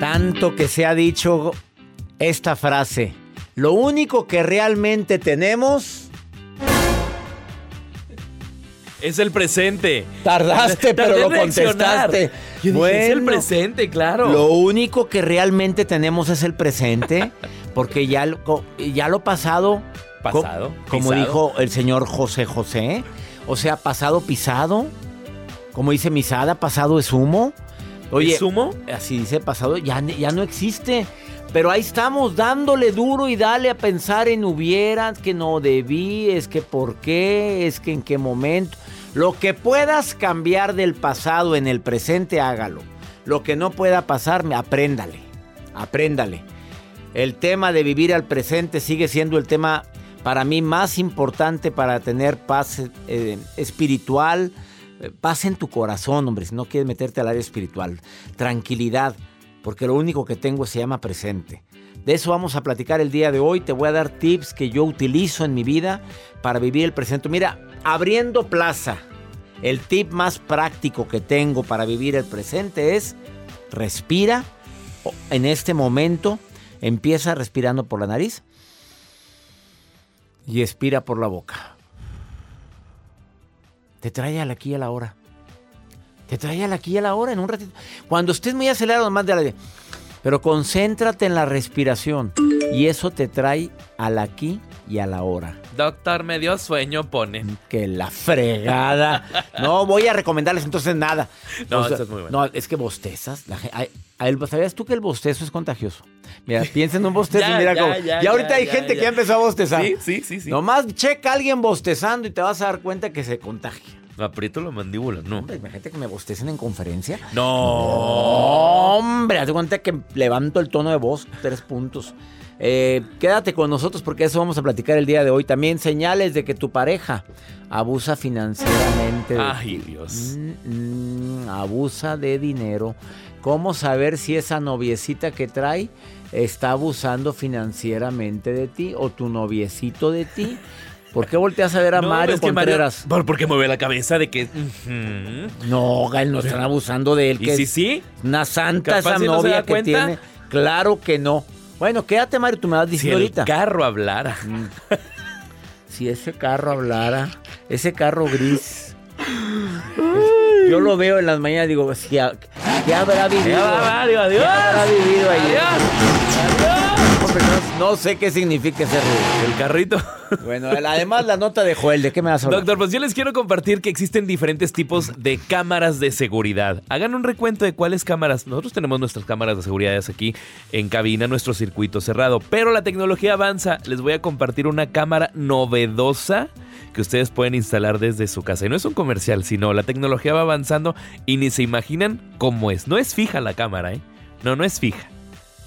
Tanto que se ha dicho esta frase. Lo único que realmente tenemos... Es el presente. Tardaste, pero lo contestaste. Yo dije, es el presente, claro. Lo único que realmente tenemos es el presente, porque ya lo, co- ya lo pasado, co- Pasado, como dijo el señor José José, o sea, pasado pisado, como dice Misada, pasado es humo. Oye, ¿Es humo? así dice pasado, ya, ya no existe. Pero ahí estamos dándole duro y dale a pensar en hubieras, que no debí, es que por qué, es que en qué momento. Lo que puedas cambiar del pasado en el presente, hágalo. Lo que no pueda pasar, me- apréndale. Apréndale. El tema de vivir al presente sigue siendo el tema para mí más importante para tener paz eh, espiritual, paz en tu corazón, hombre, si no quieres meterte al área espiritual. Tranquilidad, porque lo único que tengo se llama presente. De eso vamos a platicar el día de hoy. Te voy a dar tips que yo utilizo en mi vida para vivir el presente. Mira, abriendo plaza, el tip más práctico que tengo para vivir el presente es respira en este momento. Empieza respirando por la nariz y expira por la boca. Te trae al aquí y a la hora. Te trae al aquí y a la hora en un ratito. Cuando estés muy acelerado, más de la... Pero concéntrate en la respiración y eso te trae al aquí y a la hora. Doctor, me dio sueño, pone. Que la fregada. No voy a recomendarles entonces nada. No, O sea, esa es muy buena. No, es que bostezas. La el- ¿Sabías tú que el bostezo es contagioso? Mira, piensa en un bostezo Ya, y mira ya, cómo. ya, Ya, ahorita hay gente que ya empezó a bostezar. Sí, sí, sí, sí. Nomás checa a alguien bostezando y te vas a dar cuenta que se contagia. Aprieto la mandíbula, no. Hombre, imagínate que me bostecen en conferencia. No. Hombre, haz de cuenta que levanto el tono de voz, tres puntos. Eh, quédate con nosotros porque eso vamos a platicar el día de hoy. También señales de que tu pareja abusa financieramente. de Ay. Dios. Mm, mm, abusa de dinero. ¿Cómo saber si esa noviecita que trae está abusando financieramente de ti o tu noviecito de ti? ¿Por qué volteas a ver a No, Mario es que Mario- Contreras? Por- porque mueve la cabeza de que. No, Gal, no están abusando de él. ¿Y que sí, es sí? Una santa Capaz esa si novia que cuenta. tiene. Claro que no. Bueno, quédate, Mario, tú me vas Si diciendo el ahorita. carro hablara. Si ese carro hablara, ese carro gris. Yo lo veo en las mañanas y digo, si ha- ¿qué habrá vivido? Ya va, Mario, adiós. ¿Qué habrá vivido ahí? Adiós. No, sé qué significa ese ruido. El carrito. Bueno, además la nota de Joel, ¿de qué me vas a hablar? Doctor, pues yo les quiero compartir que existen diferentes tipos de cámaras de seguridad. Hagan un recuento de cuáles cámaras. Nosotros tenemos nuestras cámaras de seguridad aquí en cabina, nuestro circuito cerrado. Pero la tecnología avanza. Les voy a compartir una cámara novedosa que ustedes pueden instalar desde su casa. Y no es un comercial, sino la tecnología va avanzando y ni se imaginan cómo es. No es fija la cámara, ¿eh? No, no es fija.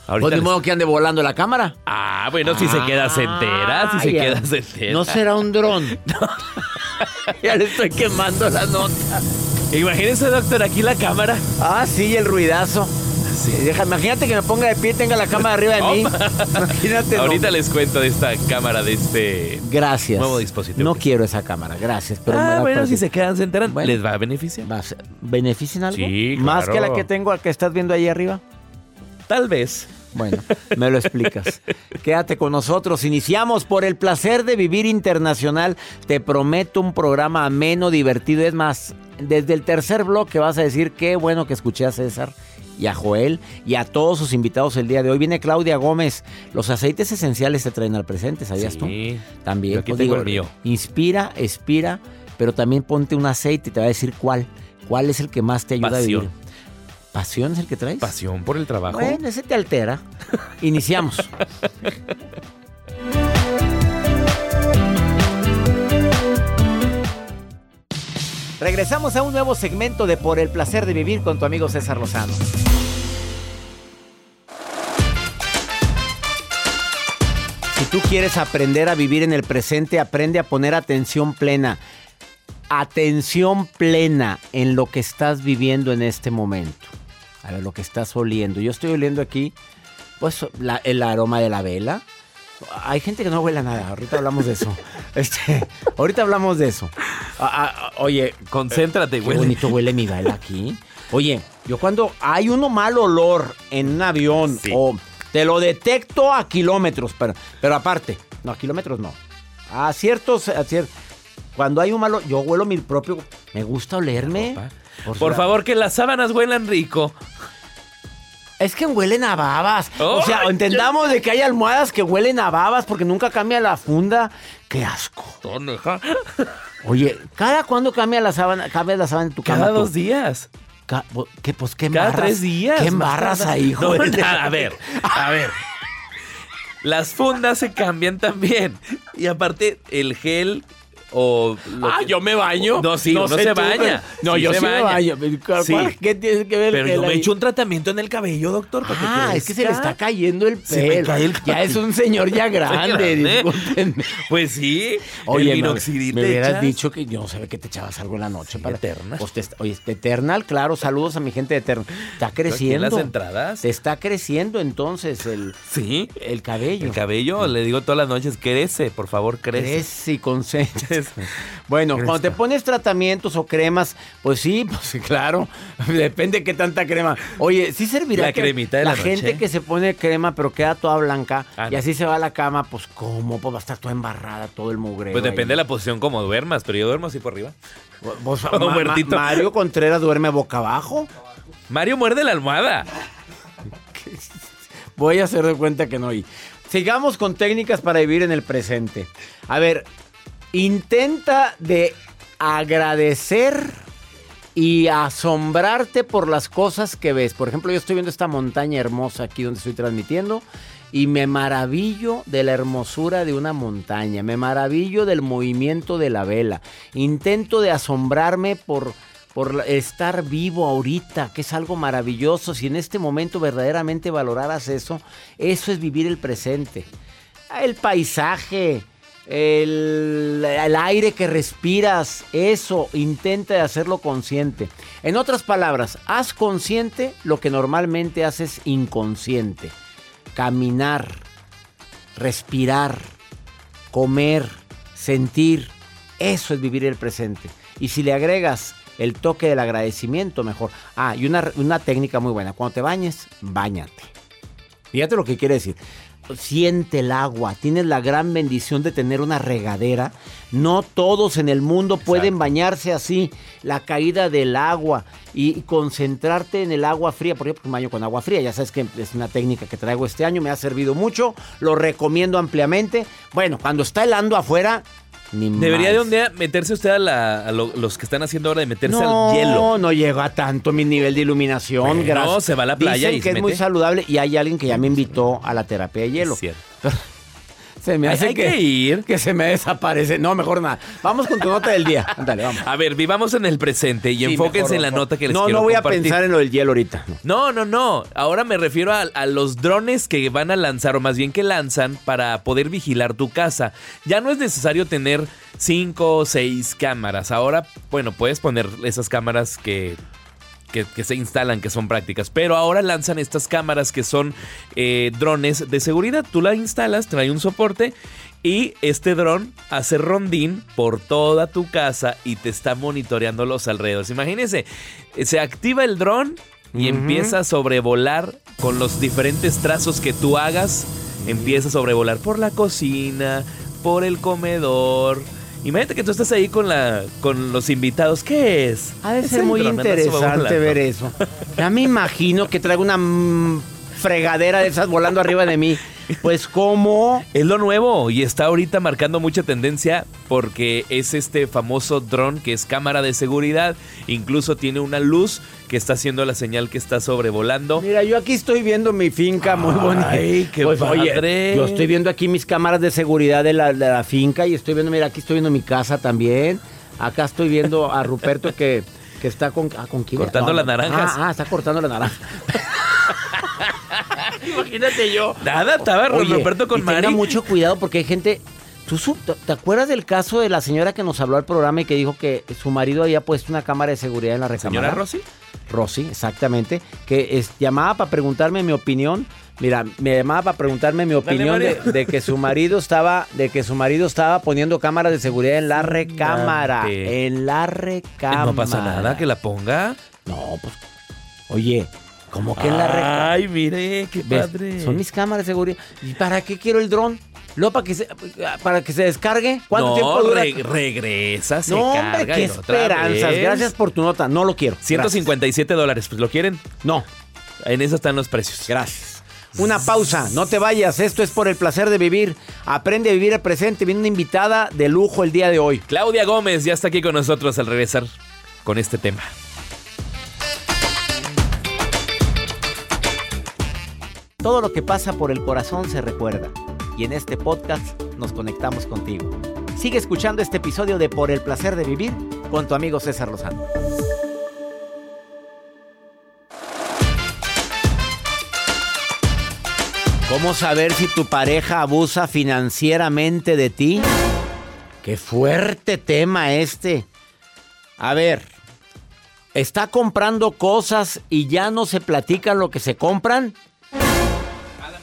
Ahorita Pues de les- modo que ande volando la cámara. Ah, bueno, si se queda se entera, si se Ay, queda se entera. No será un dron. ya le estoy quemando la nota. Imagínense, doctor, aquí la cámara. Ah, sí, el ruidazo. Sí. Deja- imagínate que me ponga de pie y tenga la cámara arriba de mí. Imagínate. no. Ahorita les cuento de esta cámara de este. Gracias. Nuevo dispositivo No quiero esa cámara, gracias. Pero me ah, bueno, si se quedan, se enteran, Bueno. les va a beneficiar. ¿Vas- ¿Benefician algo? Sí, ¿Más claro. que la que tengo, que estás viendo ahí arriba? Tal vez. Bueno, me lo explicas. Quédate con nosotros. Iniciamos por el placer de vivir internacional. Te prometo un programa ameno, divertido. Es más, desde el tercer bloque vas a decir qué bueno que escuché a César y a Joel y a todos sus invitados el día de hoy. Viene Claudia Gómez. Los aceites esenciales te traen al presente, ¿sabías Sí. tú? También. Yo aquí pues, tengo digo, el mío. Inspira, expira, pero también ponte un aceite y te va a decir cuál. ¿Cuál es el que más te ayuda a vivir? ¿Pasión es el que traes? Pasión por el trabajo. Bueno, ese te altera. Iniciamos. Regresamos a un nuevo segmento de Por el placer de vivir con tu amigo César Lozano. Si tú quieres aprender a vivir en el presente, aprende a poner atención plena. Atención plena en lo que estás viviendo en este momento. A ver, lo que estás oliendo. Yo estoy oliendo aquí, pues, la- el aroma de la vela. Hay gente que no huele a nada. Ahorita hablamos de eso. Este, ahorita hablamos de eso. Ah, ah, oye, Concéntrate, Qué güey. bonito huele mi vela aquí. Oye, yo cuando hay uno mal olor en un avión Sí. o te lo detecto a kilómetros, pero, pero aparte, no, a kilómetros no. A ciertos, a cier- cuando hay un malo, yo huelo mi propio, me gusta olerme. Por favor, que las sábanas huelan rico. Es que huelen a babas. o sea, ¡Ay, entendamos de que hay almohadas que huelen a babas porque nunca cambia la funda. Qué asco. Oye, ¿cada cuándo cambia la sábana, cambia la sábana en tu cama? Cada tú? dos días. Ca- ¿Qué, pues, qué Cada tres días. ¿Qué embarras ahí, joder? a ver, a ver. Las fundas se cambian también. Y aparte, el gel o... Ah, que- yo me baño. No, sí, uno sé se baña. No, Sí yo se sí me baña. baño. ¿Cuál- Sí. ¿Qué tiene que ver Pero yo me ahí? echo un tratamiento en el cabello, doctor. que Ah, es que se le está cayendo el pelo. el ya es un señor ya grande, discúlpenme. Pues sí. Oye, el me, me hubieras echas. dicho que yo no sabía que te echabas algo en la noche. para Eternal. Pues oye, Eternal, claro, saludos a mi gente de Eternal. Está creciendo. las entradas. Te está creciendo entonces el, Sí. el cabello. El cabello, le digo todas las noches, crece, por favor, crece. Crece y concentra. Bueno, cuando te pones tratamientos o cremas, pues sí, pues claro, depende de qué tanta crema. Oye, sí servirá La que cremita de la gente noche. que se pone crema pero queda toda blanca Ah, y así se va a la cama, pues cómo, pues va a estar toda embarrada, todo el mugreo. Pues depende de la posición como duermas, pero yo duermo así por arriba. Pues, Todo Ma- Ma-. Mario Contreras duerme boca abajo. Mario muerde la almohada. Voy a hacer de cuenta que no. Y sigamos con técnicas para vivir en el presente. A ver, intenta de agradecer y asombrarte por las cosas que ves. Por ejemplo, yo estoy viendo esta montaña hermosa aquí donde estoy transmitiendo y me maravillo de la hermosura de una montaña, me maravillo del movimiento de la vela. Intento de asombrarme por por estar vivo ahorita, que es algo maravilloso. Si en este momento verdaderamente valoraras eso, eso es vivir el presente. El paisaje, el, aire que respiras, eso, intenta hacerlo consciente. En otras palabras, haz consciente lo que normalmente haces inconsciente. Caminar, respirar, comer, sentir, eso es vivir el presente. Y si le agregas el toque del agradecimiento, mejor. Ah, y una, una técnica muy buena. Cuando te bañes, bañate. Fíjate lo que quiere decir. Siente el agua. Tienes la gran bendición de tener una regadera. No todos en el mundo pueden bañarse así. La caída del agua y concentrarte en el agua fría. Por ejemplo, baño con agua fría. Ya sabes que es una técnica que traigo este año. Me ha servido mucho. Lo recomiendo ampliamente. Bueno, cuando está helando afuera, ni Debería más. de un día meterse usted a, la- a lo- los que están haciendo ahora de meterse no, al hielo. no llega a tanto mi nivel de iluminación. Bueno, gracias. se va a la playa Dicen y que se es muy saludable y hay alguien que ya me invitó a la terapia de hielo. Es cierto. Se me Hay- hace hay que, que ir. que se me desaparece. No, mejor nada. Vamos con tu nota del día. Ándale, vamos. A ver, vivamos en el presente y Sí, enfóquense mejor, en la nota que les No, quiero no voy compartir. a pensar en lo del hielo ahorita. No. No, no, no. Ahora me refiero a, a los drones que van a lanzar, o más bien que lanzan, para poder vigilar tu casa. Ya no es necesario tener cinco o seis cámaras. Ahora, bueno, puedes poner esas cámaras que, que, que se instalan, que son prácticas. Pero ahora lanzan estas cámaras que son eh, drones de seguridad. Tú la instalas, trae un soporte. Y este dron hace rondín por toda tu casa y te está monitoreando los alrededores. Imagínense, se activa el dron y empieza a sobrevolar con los diferentes trazos que tú hagas, empieza a sobrevolar por la cocina, por el comedor. Imagínate que tú estás ahí con la con los invitados. ¿Qué es? Ha de ser muy interesante ver eso. Ya me imagino que traigo una fregadera de esas volando arriba de mí. Pues cómo... Es lo nuevo y está ahorita marcando mucha tendencia porque es este famoso dron que es cámara de seguridad. Incluso tiene una luz que está haciendo la señal que está sobrevolando. Mira, yo aquí estoy viendo mi finca muy bonita. Ay, qué Pues, oye, padre. yo estoy viendo aquí mis cámaras de seguridad de la, de la finca y estoy viendo, mira, aquí estoy viendo mi casa también. Acá estoy viendo a Ruperto que, que está con... ah, ¿con quién? Cortando las naranjas. Ah, ah, está cortando las naranjas. Imagínate yo. Nada, estaba Oye, Roberto con y tenga Mari. mucho cuidado porque hay gente. ¿Tú su- te- acuerdas del caso de la señora que nos habló al programa y que dijo que su marido había puesto una cámara de seguridad en la recámara? Señora Rosy. Rosy, exactamente. Que es- llamaba para preguntarme mi opinión. Mira, me llamaba para preguntarme mi opinión de, que su marido estaba, de que su marido estaba poniendo cámaras de seguridad en la recámara. En la recámara. No pasa nada, que la ponga. No, pues. Oye, ¿cómo que en la recámara? Ay, mire, qué ¿Ves? padre. Son mis cámaras de seguridad. ¿Y para qué quiero el dron? ¿Luego para que se, para que se descargue? ¿Cuánto no, tiempo dura? re- regresa, se no, carga hombre, qué esperanzas. Gracias por tu nota. No lo quiero. 157 dólares, pues lo quieren. Gracias. No, En eso están los precios. gracias. Una pausa, no te vayas. Esto es por el placer de vivir. Aprende a vivir el presente. Viene una invitada de lujo el día de hoy. Claudia Gómez ya está aquí con nosotros al regresar con este tema. Todo lo que pasa por el corazón se recuerda. Y en este podcast nos conectamos contigo. Sigue escuchando este episodio de Por el placer de vivir con tu amigo César Lozano. ¿Cómo saber si tu pareja abusa financieramente de ti? Qué fuerte tema este. A ver, ¿está comprando cosas y ya no se platican lo que se compran?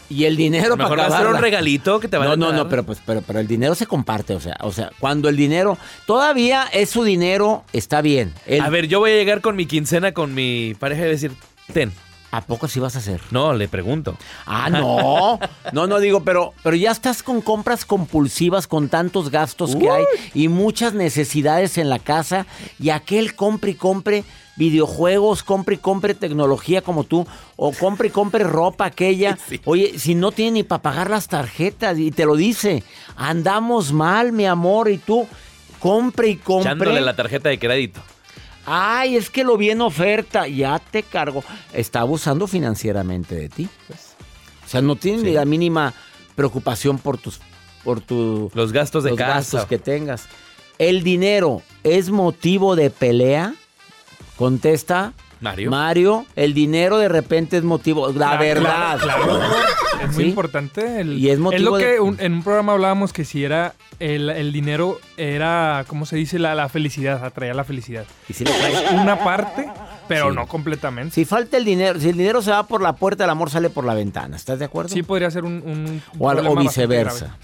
Y el dinero Mejor para ser un regalito que te van No, a no, dar. no, pero pues, pero, pero el dinero se comparte, o sea, o sea, cuando el dinero todavía es su dinero, está bien. El- A ver, yo voy a llegar con mi quincena con mi pareja y decir, ten. ¿a poco sí vas a hacer? No, le pregunto. Ah, no. No, no digo, pero, pero ya estás con compras compulsivas con tantos gastos que hay y muchas necesidades en la casa y aquel compre y compre videojuegos, compre y compre tecnología como tú o compre y compre ropa aquella. Sí. Oye, si no tiene ni para pagar las tarjetas y te lo dice, andamos mal, mi amor, y tú compre y compre. Echándole la tarjeta de crédito. Ay, es que lo vi en oferta, ya te cargo. Está abusando financieramente de ti. pues. O sea, no tiene ni la mínima preocupación por tus por tu, Los gastos de los casa. gastos que tengas. ¿El dinero es motivo de pelea? Contesta Mario. Mario, el dinero de repente es motivo, la verdad. claro, claro. Es muy ¿Sí? importante. el- Y es motivo lo de- que un- en un programa hablábamos que si era el, el dinero, era, ¿cómo se dice? La, la felicidad, atraía la felicidad. Y si le traes- Una parte, pero Sí. no completamente. si falta el dinero, si el dinero se va por la puerta, el amor sale por la ventana. ¿Estás de acuerdo? Sí podría ser un, un O al- o viceversa.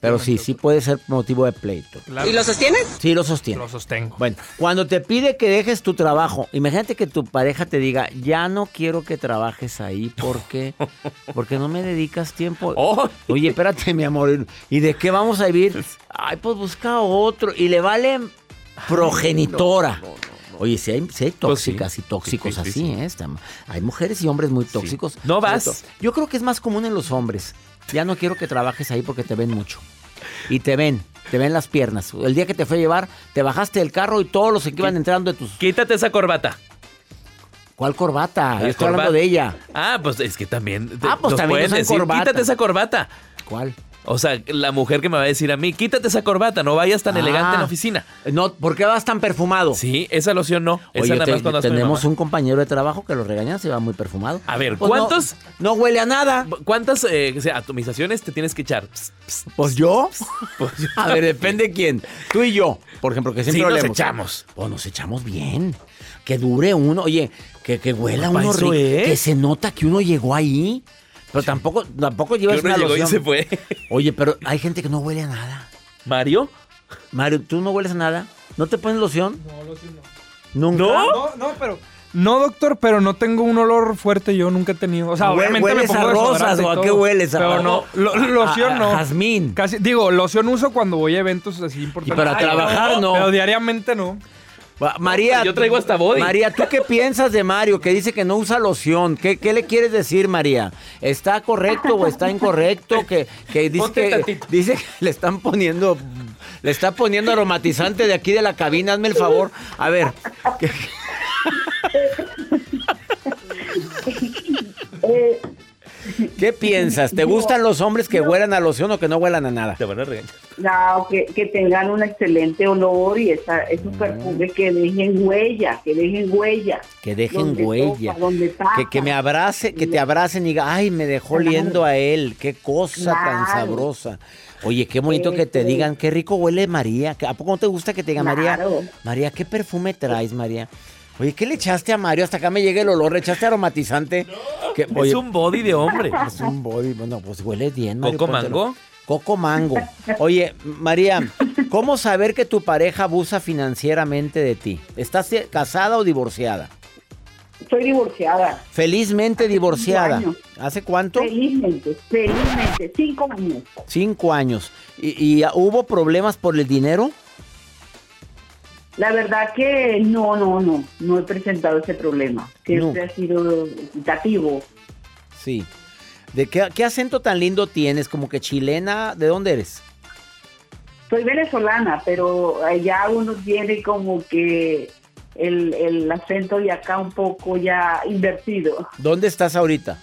Pero sí, sí puede ser motivo de pleito. Claro, ¿Y lo sostienes? Sí, lo sostiene. lo sostengo. Bueno, cuando te pide que dejes tu trabajo, imagínate que tu pareja te diga, ya no quiero que trabajes ahí porque, porque no me dedicas tiempo. Oh. Oye, espérate, mi amor, ¿y de qué vamos a vivir? Ay, pues busca otro. Y le vale progenitora. Oye, si hay, si hay Pues sí. tóxicas y tóxicos Sí, sí, así, sí. ¿eh? Está- Hay mujeres y hombres muy tóxicos. No vas. Yo creo que es más común en los hombres. Ya no quiero que trabajes ahí porque te ven mucho. Y te ven, te ven las piernas. El día que te fue a llevar, te bajaste del carro y todos los que iban entrando de tus... Quítate esa corbata. ¿Cuál corbata? La Yo estoy corbata. hablando de ella. Ah, pues es que también. te- Ah, pues también pueden decir, corbata. quítate esa corbata. ¿Cuál? O sea, la mujer que me va a decir a mí, quítate esa corbata, no vayas tan Ah. elegante en la oficina. No, ¿por qué vas tan perfumado? Sí, esa loción no. Esa Oye, nada te- más cuando con mi tenemos un compañero de trabajo que lo regañan, se va muy perfumado. A ver, Pues ¿cuántos- No, huele a nada. ¿Cuántas eh, atomizaciones te tienes que echar? Pss, pss, Pues yo. pues, A ver, depende quién. Tú y yo, por ejemplo, que siempre Sí, nos olemos. echamos. Pues nos echamos bien. Que dure uno. Oye, que, que huela uno rico. es. Que se nota que uno llegó ahí. Pero tampoco, tampoco que llevas una llegó y loción. se fue. Oye, pero hay gente que no huele a nada. ¿Mario? Mario, ¿tú no hueles a nada? ¿No te pones loción? No, lo siento. ¿Nunca? ¿No? No, no, pero No, doctor, pero no tengo un olor fuerte. Yo nunca he tenido. O sea, Hue- obviamente me ¿Hueles a pongo rosas desodorante y o a qué hueles? Pero A- no. lo- loción a- a no. jazmín. Casi, digo, loción uso cuando voy a eventos así Y importantes. para trabajar no. Pero diariamente no. María, Yo traigo hasta body. María, ¿tú qué piensas de Mario que dice que no usa loción? ¿Qué, qué le quieres decir, María? ¿Está correcto o está incorrecto? Que, que dice que tantito. dice que le están poniendo le está poniendo aromatizante de aquí de la cabina. Hazme el favor. A ver, ¿qué, Eh, qué piensas? ¿Te gustan los hombres que huelan a loción o que no huelan a nada? Te van a regañar. no, que, que tengan un excelente olor y esa, esos perfumes que dejen huella, que dejen huella. Que dejen Donde huella. donde Que, que me abrace, que te abracen y diga, ay, me dejó Claro. oliendo a él. Qué cosa tan sabrosa. Oye, qué bonito que te digan, qué rico huele María. ¿A poco no te gusta que te digan, María? Claro. María, ¿qué perfume traes, María? Oye, ¿qué le echaste a Mario? Hasta acá me llega el olor. ¿Le echaste aromatizante? Que- oye, Es un body de hombre. es un body. Bueno, pues huele bien, Mario. ¿Coco póntelo. mango? Coco mango. Oye, María, ¿cómo saber que tu pareja abusa financieramente de ti? ¿Estás eh, casada o divorciada? Soy divorciada. Felizmente divorciada. años. ¿Hace cuánto? Felizmente, felizmente, cinco años. Cinco años. ¿Y, y hubo problemas por el dinero? La verdad que no, no, no, no he presentado ese problema. Siempre No. ha sido equitativo. Sí. ¿De qué, qué acento tan lindo tienes? Como que chilena. ¿De dónde eres? Soy venezolana, pero allá uno tiene como que el, el acento de acá un poco ya invertido. ¿Dónde estás ahorita?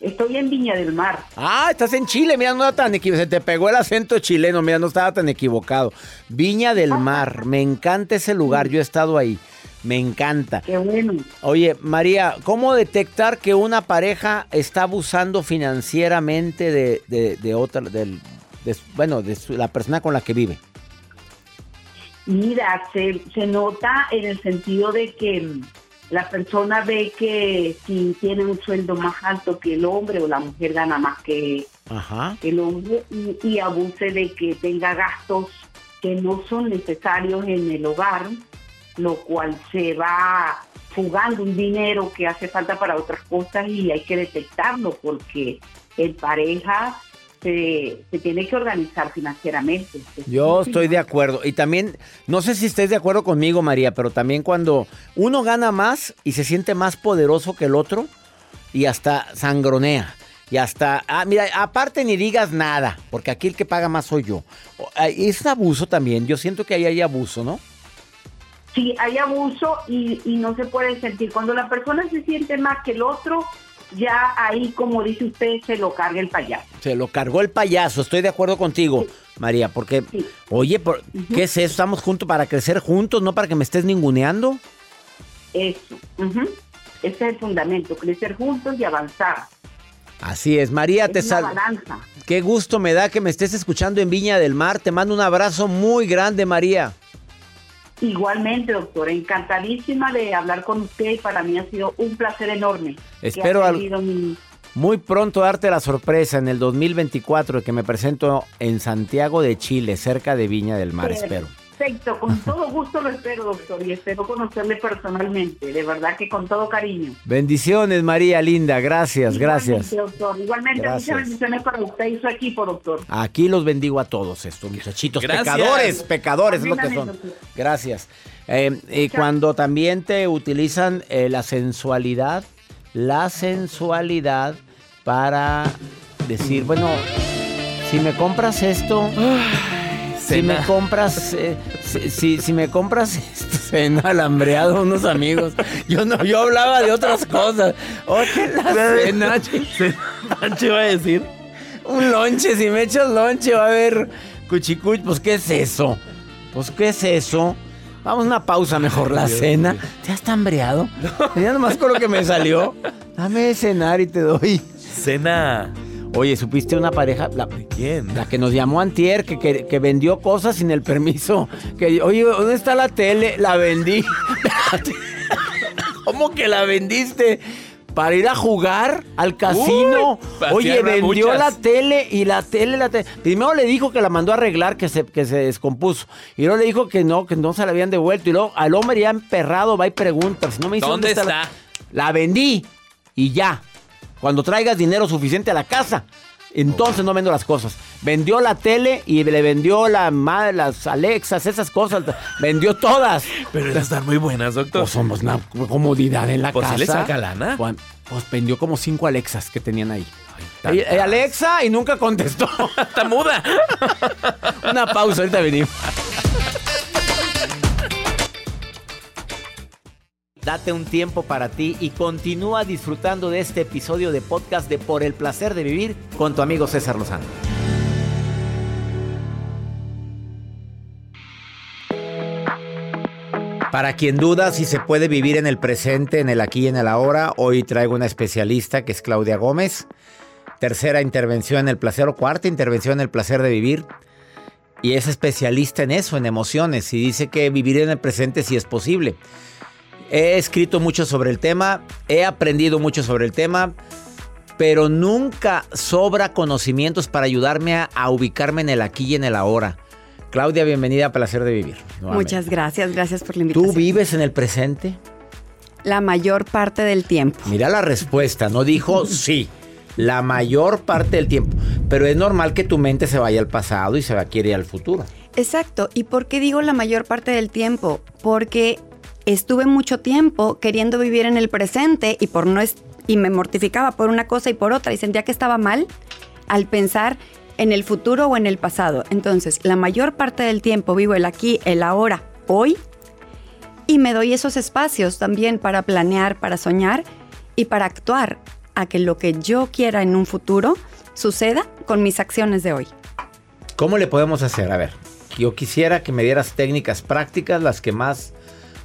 Estoy en Viña del Mar. Ah, estás en Chile, mira, no era tan equivocado. Se te pegó el acento chileno, mira, no estaba tan equivocado. Viña del Mar, me encanta ese lugar, yo he estado ahí, me encanta. Qué bueno. Oye, María, ¿cómo detectar que una pareja está abusando financieramente de, de- de otra, del, de bueno, de su- la persona con la que vive? Mira, se, se nota en el sentido de que la persona ve que si tiene un sueldo más alto que el hombre o la mujer gana más que Ajá. el hombre y, y abuse de que tenga gastos que no son necesarios en el hogar, lo cual se va fugando un dinero que hace falta para otras cosas y hay que detectarlo porque en pareja se, se tiene que organizar financieramente. Yo estoy de acuerdo. Y también, no sé si estés de acuerdo conmigo, María, pero también cuando uno gana más y se siente más poderoso que el otro y hasta sangronea. Y hasta, ah, mira, aparte ni digas nada, porque aquí el que paga más soy yo. Es abuso también, yo siento que ahí hay abuso, ¿no? Sí, hay abuso y, y no se puede sentir. Cuando la persona se siente más que el otro, ya ahí, como dice usted, se lo carga el payaso. Se lo cargó el payaso, estoy de acuerdo contigo, María, porque, Sí. oye, por- ¿qué es eso? Estamos juntos para crecer juntos, no para que me estés ninguneando. Eso. Ese es el fundamento, crecer juntos y avanzar. Así es, María, te Es una sal... balanza. Qué gusto me da que me estés escuchando en Viña del Mar. Te mando un abrazo muy grande, María. Igualmente, doctora, encantadísima de hablar con usted y para mí ha sido un placer enorme. Espero al- mi- Muy pronto darte la sorpresa en el 2024 de que me presento en Santiago de Chile, cerca de Viña del Mar, espero. Perfecto, con todo gusto lo espero, doctor, y espero conocerle personalmente, de verdad que con todo cariño. Bendiciones, María linda. Gracias, gracias. Igualmente, doctor. Igualmente, Gracias. muchas bendiciones para usted y su equipo, doctor. Aquí los bendigo a todos estos muchachitos. Gracias. Pecadores, pecadores es lo que son. doctor. Gracias. Eh, y cuando también te utilizan eh, la sensualidad, la sensualidad para decir, bueno, si me compras esto, si me compras, eh, si, si- si me compras esto, cena alambreado unos amigos. Yo no, yo hablaba de otras cosas. Oye, la cena, ¿Qué iba a decir? un lonche, si me echas lonche va a haber cuchicuch, pues ¿qué es eso? Pues ¿qué es eso? Vamos a una pausa mejor, la cena. ¿Te has hambreado? Ya nomás con lo que me salió. Dame cenar y te doy. Cena. Oye, ¿supiste una pareja? La, ¿Quién? la que nos llamó antier, que, que, que vendió cosas sin el permiso. Que, oye, ¿dónde está la tele? La vendí. ¿Cómo que la vendiste? para ir a jugar al casino. Uy, Oye, vendió muchas. la tele y la tele, la tele. Primero le dijo que la mandó a arreglar, que se, que se descompuso. Y luego le dijo que no, que no se la habían devuelto. Y luego al hombre ya emperrado va y pregunta. Si no me dice ¿Dónde la-". está? La vendí y ya. Cuando traigas dinero suficiente a la casa, entonces no vendo las cosas. Vendió la tele y le vendió la ma- las Alexas, esas cosas. Vendió todas. Pero esas están muy buenas, doctor. Pues somos una comodidad en la Pues, ¿sí casa. le saca lana? Pues, pues vendió como cinco Alexas que tenían ahí. Y- Alexa y nunca contestó. Está muda. una pausa, ahorita venimos. Date un tiempo para ti y continúa disfrutando de este episodio de podcast de Por el placer de vivir con tu amigo César Lozano. Para quien duda si se puede vivir en el presente, en el aquí y en el ahora, hoy traigo una especialista que es Claudia Gómez. Tercera intervención en el placer o cuarta intervención en el placer de vivir. Y es especialista en eso, en emociones, y dice que vivir en el presente sí es posible. He escrito mucho sobre el tema, he aprendido mucho sobre el tema, pero nunca sobra conocimientos para ayudarme a, a ubicarme en el aquí y en el ahora. Claudia, bienvenida a Placer de Vivir. nuevamente. Muchas gracias, gracias por la invitación. ¿Tú vives en el presente? La mayor parte del tiempo. Mira la respuesta, no dijo sí. La mayor parte del tiempo. Pero es normal que tu mente se vaya al pasado y se va a quiere ir al futuro. Exacto. ¿Y por qué digo la mayor parte del tiempo? Porque estuve mucho tiempo queriendo vivir en el presente y por no es- y me mortificaba por una cosa y por otra y sentía que estaba mal al pensar en el futuro o en el pasado. Entonces, la mayor parte del tiempo vivo el aquí, el ahora, hoy y me doy esos espacios también para planear, para soñar y para actuar a que lo que yo quiera en un futuro suceda con mis acciones de hoy. ¿Cómo le podemos hacer? A ver, yo quisiera que me dieras técnicas prácticas, las que más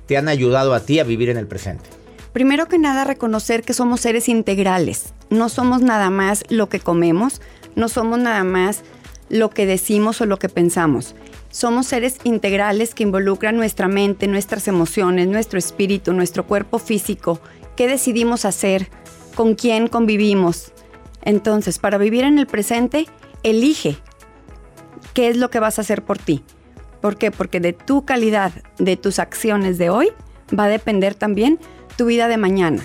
te han ayudado a ti a vivir en el presente. Primero que nada, reconocer que somos seres integrales. No somos nada más lo que comemos, no somos nada más lo que decimos o lo que pensamos. Somos seres integrales que involucran nuestra mente, nuestras emociones, nuestro espíritu, nuestro cuerpo físico. ¿Qué decidimos hacer? ¿Con quién convivimos? Entonces, para vivir en el presente, elige qué es lo que vas a hacer por ti. ¿Por qué? Porque de tu calidad, de tus acciones de hoy, va a depender también tu vida de mañana.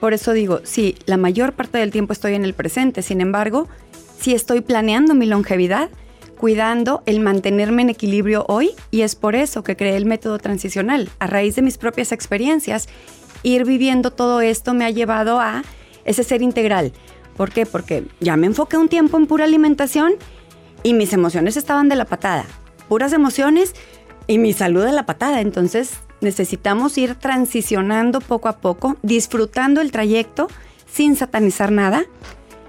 Por eso digo, sí, la mayor parte del tiempo estoy en el presente, sin embargo, sí estoy planeando mi longevidad, cuidando el mantenerme en equilibrio hoy y es por eso que creé el método transicional. A raíz de mis propias experiencias, ir viviendo todo esto me ha llevado a ese ser integral. ¿Por qué? Porque ya me enfoqué un tiempo en pura alimentación y mis emociones estaban de la patada. Puras emociones y mi salud de la patada. Entonces necesitamos ir transicionando poco a poco, disfrutando el trayecto sin satanizar nada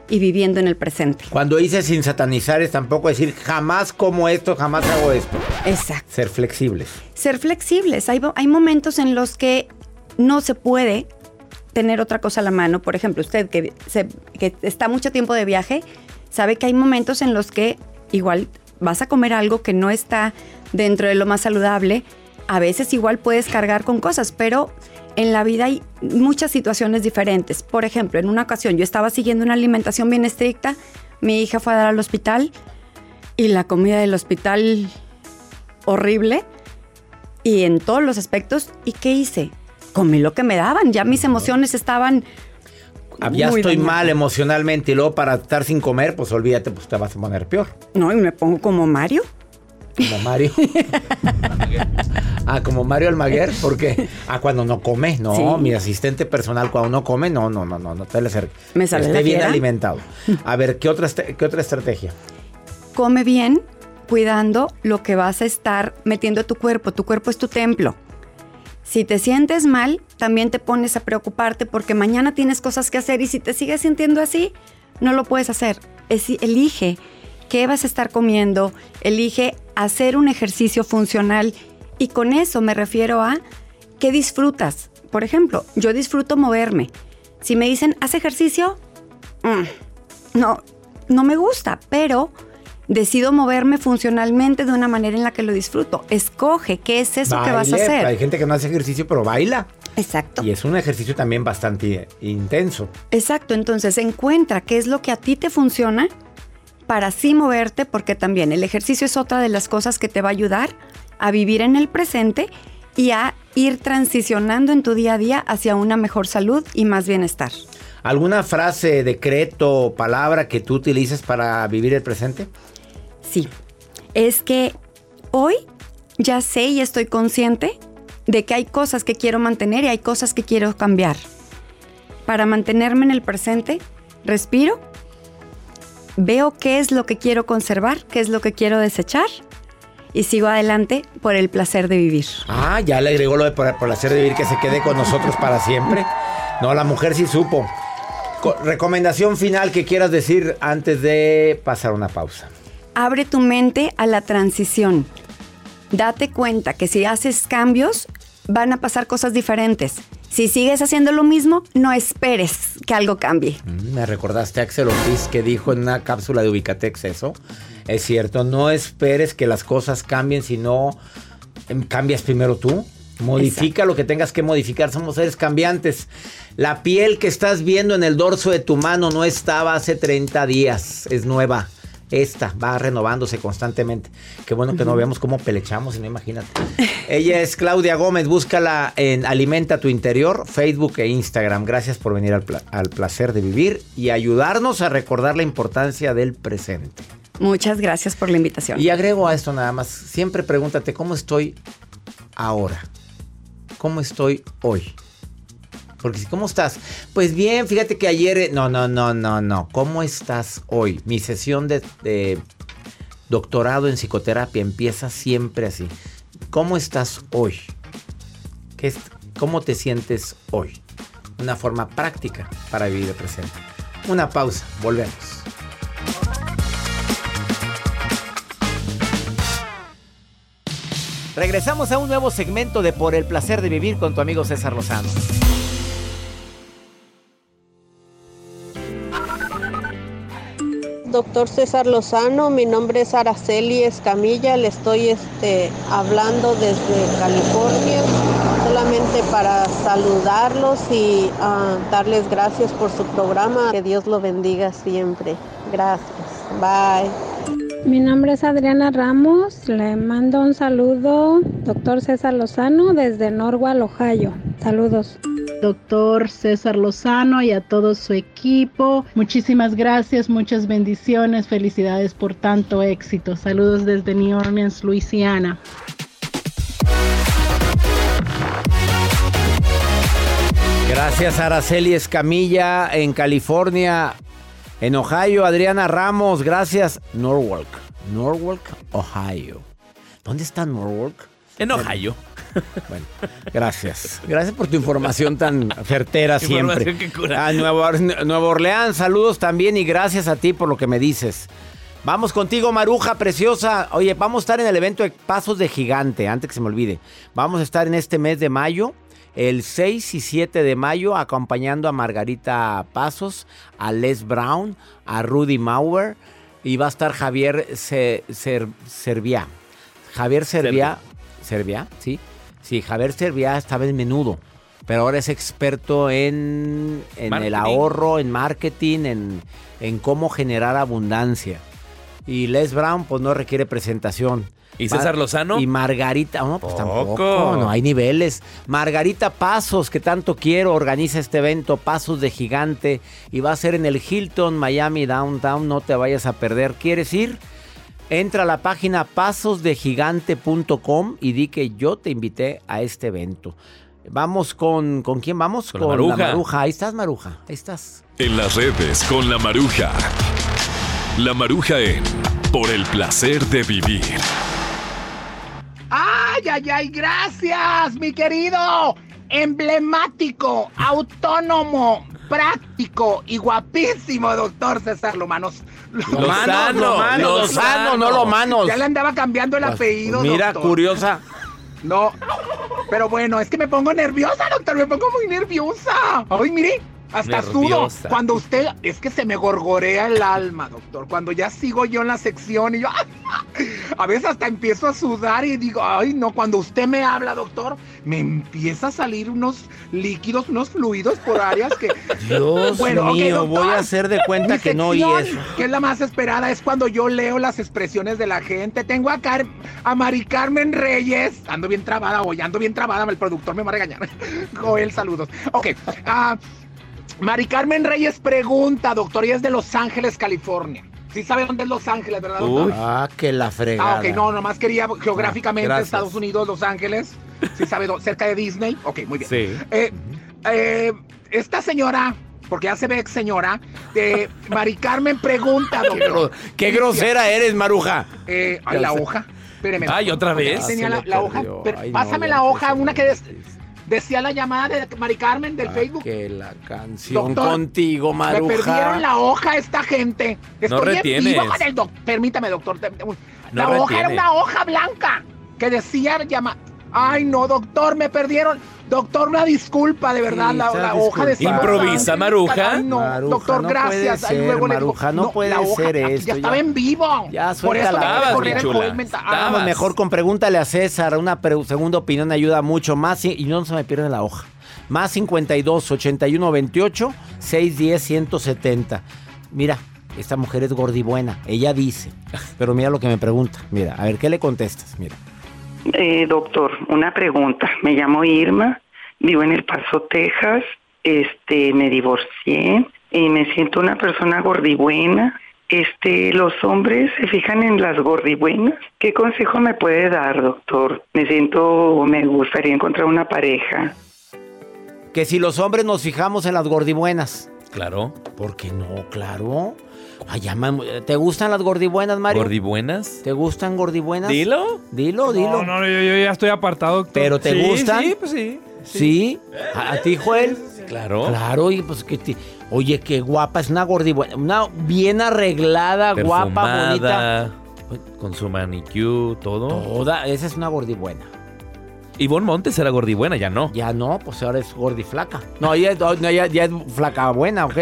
y viviendo en el presente. Cuando hice sin satanizar es tampoco decir jamás como esto, jamás hago esto. Exacto. Ser flexibles. Ser flexibles. Hay, hay momentos en los que no se puede tener otra cosa a la mano. Por ejemplo, usted que, se- que está mucho tiempo de viaje, sabe que hay momentos en los que igual vas a comer algo que no está dentro de lo más saludable. A veces igual puedes cargar con cosas, pero en la vida hay muchas situaciones diferentes. Por ejemplo, en una ocasión yo estaba siguiendo una alimentación bien estricta, mi hija fue a dar al hospital y la comida del hospital horrible y en todos los aspectos. ¿Y qué hice? Comí lo que me daban, ya mis emociones estaban... Ah, Ya muy estoy mal emocionalmente y luego para estar sin comer, pues olvídate, pues te vas a poner peor. No, y me pongo como Mario. Como Mario. ah, como Mario Almaguer, ¿por qué? Ah, cuando no come, no, Sí. mi asistente personal cuando no come, no, no, no, no, no te le acerques. Me sale Esté bien fiera. alimentado. A ver, ¿qué otra, este- qué otra estrategia? Come bien, cuidando lo que vas a estar metiendo a tu cuerpo. Tu cuerpo es tu templo. Si te sientes mal, también te pones a preocuparte porque mañana tienes cosas que hacer y si te sigues sintiendo así, no lo puedes hacer. Elige qué vas a estar comiendo, elige hacer un ejercicio funcional y con eso me refiero a qué disfrutas. Por ejemplo, yo disfruto moverme. Si me dicen, haz ejercicio, mm, no, no me gusta, pero Decido moverme funcionalmente de una manera en la que lo disfruto. Escoge qué es eso que vas a hacer. Hay gente que no hace ejercicio, pero baila. Exacto. Y es un ejercicio también bastante intenso. Exacto, entonces encuentra qué es lo que a ti te funciona para así moverte, porque también el ejercicio es otra de las cosas que te va a ayudar a vivir en el presente y a ir transicionando en tu día a día hacia una mejor salud y más bienestar. ¿Alguna frase, decreto o palabra que tú utilices para vivir el presente? Sí, es que hoy ya sé y estoy consciente de que hay cosas que quiero mantener y hay cosas que quiero cambiar. Para mantenerme en el presente, respiro, veo qué es lo que quiero conservar, qué es lo que quiero desechar y sigo adelante por el placer de vivir. Ah, ya le agregó lo de por, el hacer de vivir que se quede con nosotros para siempre. No, la mujer sí supo. Co- recomendación final que quieras decir antes de pasar una pausa. Abre tu mente a la transición. Date cuenta que si haces cambios, van a pasar cosas diferentes. Si sigues haciendo lo mismo, no esperes que algo cambie. Mm, Me recordaste a Axel Ortiz que dijo en una cápsula de Ubicatex eso. Es cierto, no esperes que las cosas cambien, sino em, cambias primero tú. Modifica lo que tengas que modificar. Somos seres cambiantes. La piel que estás viendo en el dorso de tu mano no estaba hace 30 días. Es nueva. Esta va renovándose constantemente. Qué bueno que no veamos cómo pelechamos, no imagínate. Ella es Claudia Gómez. Búscala en Alimenta tu Interior, Facebook e Instagram. Gracias por venir al, pla- al placer de vivir y ayudarnos a recordar la importancia del presente. Muchas gracias por la invitación. Y agrego a esto nada más. Siempre pregúntate cómo estoy ahora. ¿Cómo estoy hoy? Porque si, ¿cómo estás? Pues bien, fíjate que ayer... eh, No, no, no, no, no. ¿Cómo estás hoy? Mi sesión de, de doctorado en psicoterapia empieza siempre así. ¿Cómo estás hoy? ¿Qué es, ¿Cómo te sientes hoy? Una forma práctica para vivir el presente. Una pausa, volvemos. Regresamos a un nuevo segmento de Por el placer de vivir con tu amigo César Lozano. Doctor César Lozano, mi nombre es Araceli Escamilla, le estoy este, hablando desde California, solamente para saludarlos y ah, darles gracias por su programa. Que Dios lo bendiga siempre. Gracias. Bye. Mi nombre es Adriana Ramos, le mando un saludo, doctor César Lozano, desde Norwalk, Ohio. Saludos. Doctor César Lozano y a todo su equipo. Muchísimas gracias, muchas bendiciones, felicidades por tanto éxito. Saludos desde New Orleans, Luisiana. Gracias Araceli Escamilla en California. En Ohio, Adriana Ramos, gracias. Norwalk, Norwalk, Ohio. ¿Dónde está Norwalk? En Ohio. Bueno, gracias. Gracias por tu información tan certera siempre. A Nueva, Nueva Orleans, saludos también y gracias a ti por lo que me dices. Vamos contigo, Maruja, preciosa. Oye, vamos a estar en el evento de Pasos de Gigante, antes que se me olvide. Vamos a estar en este mes de mayo, el 6 y 7 de mayo, acompañando a Margarita Pasos, a Les Brown, a Rudy Mauer y va a estar Javier Se- Ser- Serviá. Javier Serviá, Serviá, sí. Sí, Javier Serviá estaba en menudo, pero ahora es experto en, en el ahorro, en marketing, en, en cómo generar abundancia. Y Les Brown, pues no requiere presentación. ¿Y César Lozano? Y Margarita, no, pues tampoco, Poco. no hay niveles. Margarita Pasos, que tanto quiero, organiza este evento, Pasos de Gigante, y va a ser en el Hilton Miami Downtown, no te vayas a perder. ¿Quieres ir? Entra a la página pasosdegigante.com y di que yo te invité a este evento. Vamos con, ¿con quién vamos? Con la Maruja. Maruja. Ahí estás, Maruja. Ahí estás. En las redes con la Maruja. La Maruja en Por el placer de vivir. ¡Ay, ay, ay! ¡Gracias, mi querido! Emblemático, autónomo, práctico y guapísimo doctor César Lomanos. Lozano, Lozano, Lozano, no Lomanos. Ya le andaba cambiando el apellido, Pues Mira, doctor. curiosa. No, pero bueno, es que me pongo nerviosa, doctor, me pongo muy nerviosa. Ay, mire, Hasta sudo. Cuando usted, es que se me gorgorea el alma, doctor. Cuando ya sigo yo en la sección y yo, a veces hasta empiezo a sudar y digo, ay, no, cuando usted me habla, doctor, me empieza a salir unos líquidos, unos fluidos por áreas que... Dios Bueno, mío, doctor. voy a hacer de cuenta que no y sección, eso. Que es la más esperada, es cuando yo leo las expresiones de la gente. Tengo a, Car- a Mari Carmen Reyes. Ando bien trabada hoy, ando bien trabada, el productor me va a regañar. Joel, saludos. Ok. ah, Mari Carmen Reyes pregunta, doctor, y es de Los Ángeles, California. Sí sabe dónde es Los Ángeles, ¿verdad, doctor? Ah, que la fregada. Ah, ok, no, nomás quería geográficamente Gracias. Estados Unidos, Los Ángeles. Sí sabe, cerca de Disney. Ok, muy bien. Sí. Eh, eh, esta señora, porque ya se ve ex señora, eh, Mari Carmen pregunta, Qué, gro- doctor. qué grosera eres, Maruja. Eh, ay, la hoja. Espéreme. Ay, ¿otra vez? Tenía la, hoja. Ay, no, pásame la hoja, una que des- decía la llamada de Mari Carmen del Ah, Facebook. Que la canción Doctor, contigo, Me perdieron Maruja. la hoja esta gente. Estoy en retienes. vivo con el doc- Permítame, doctor. La No hoja era una hoja blanca que decía llama. Ay, no, doctor, me perdieron. Doctor, una disculpa, de verdad. Sí, la, hoja de. Improvisa, Maruja. Ay, no, Maruja, doctor, no gracias. puede Ay, ser, luego Maruja, no puede la hoja, ser esto, Ya ya. estaba en vivo. Ya, Por suelta eso que correr el. Estabas. Ah, Vamos, mejor con pregúntale a César. Una segunda opinión ayuda mucho más y, y no se me pierde la hoja. Más 52 81 28 610 170. Mira, esta mujer es gordibuena. Ella dice. Pero mira lo que me pregunta. Mira, a ver, ¿qué le contestas? Mira. Eh, doctor, una pregunta. Me llamo Irma, vivo en El Paso, Texas. Este, me divorcié y me siento una persona gordibuena. Este, los hombres se fijan en las gordibuenas. ¿Qué consejo me puede dar, doctor? Me siento, me gustaría encontrar una pareja. Que si los hombres nos fijamos en las gordibuenas. Claro. ¿Por qué no? Claro. Ay, ya, mam- ¿Te gustan las gordibuenas, Mario? ¿Gordibuenas? ¿Te gustan gordibuenas? Dilo. Dilo, dilo. No, no, yo, yo ya estoy apartado. doctor. ¿Pero te Sí, gustan? Sí, pues sí. ¿Sí? ¿A, a ti, Joel? Claro. Claro, y pues que te- Oye, qué guapa, es una gordibuena. Una bien arreglada, guapa, bonita. Perfumada, Con su manicure, todo. Toda, esa es una gordibuena. Ivonne Montes era gordibuena, ya no. Ya no, pues ahora es gordiflaca. No, ella, no, ya, ya es flaca buena, ¿ok?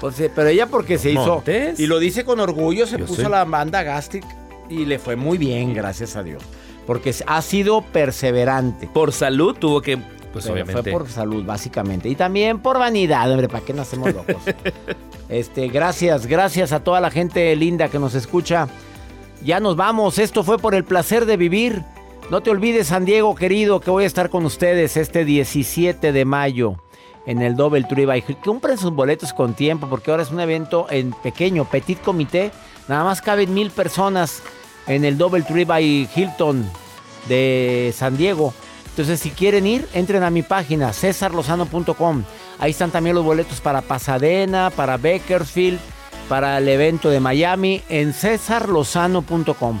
Pues, eh, pero ella porque se hizo... Montes. Y lo dice con orgullo, se Yo puso la banda gastric y le fue muy bien, gracias a Dios. Porque ha sido perseverante. Por salud tuvo que, pues Pero obviamente. Fue por salud, básicamente. Y también por vanidad, hombre, ¿para qué nos hacemos locos? este, gracias, gracias a toda la gente linda que nos escucha. Ya nos vamos. Esto fue por el placer de vivir. No te olvides, San Diego, querido, que voy a estar con ustedes este 17 de mayo en el Double Tree by Hill. Compren sus boletos con tiempo porque ahora es un evento en pequeño, petit comité. Nada más caben mil personas en el Double Tree by Hilton de San Diego. Entonces, si quieren ir, entren a mi página, cesarlozano.com. Ahí están también los boletos para Pasadena, para Bakersfield, para el evento de Miami, en cesarlozano.com.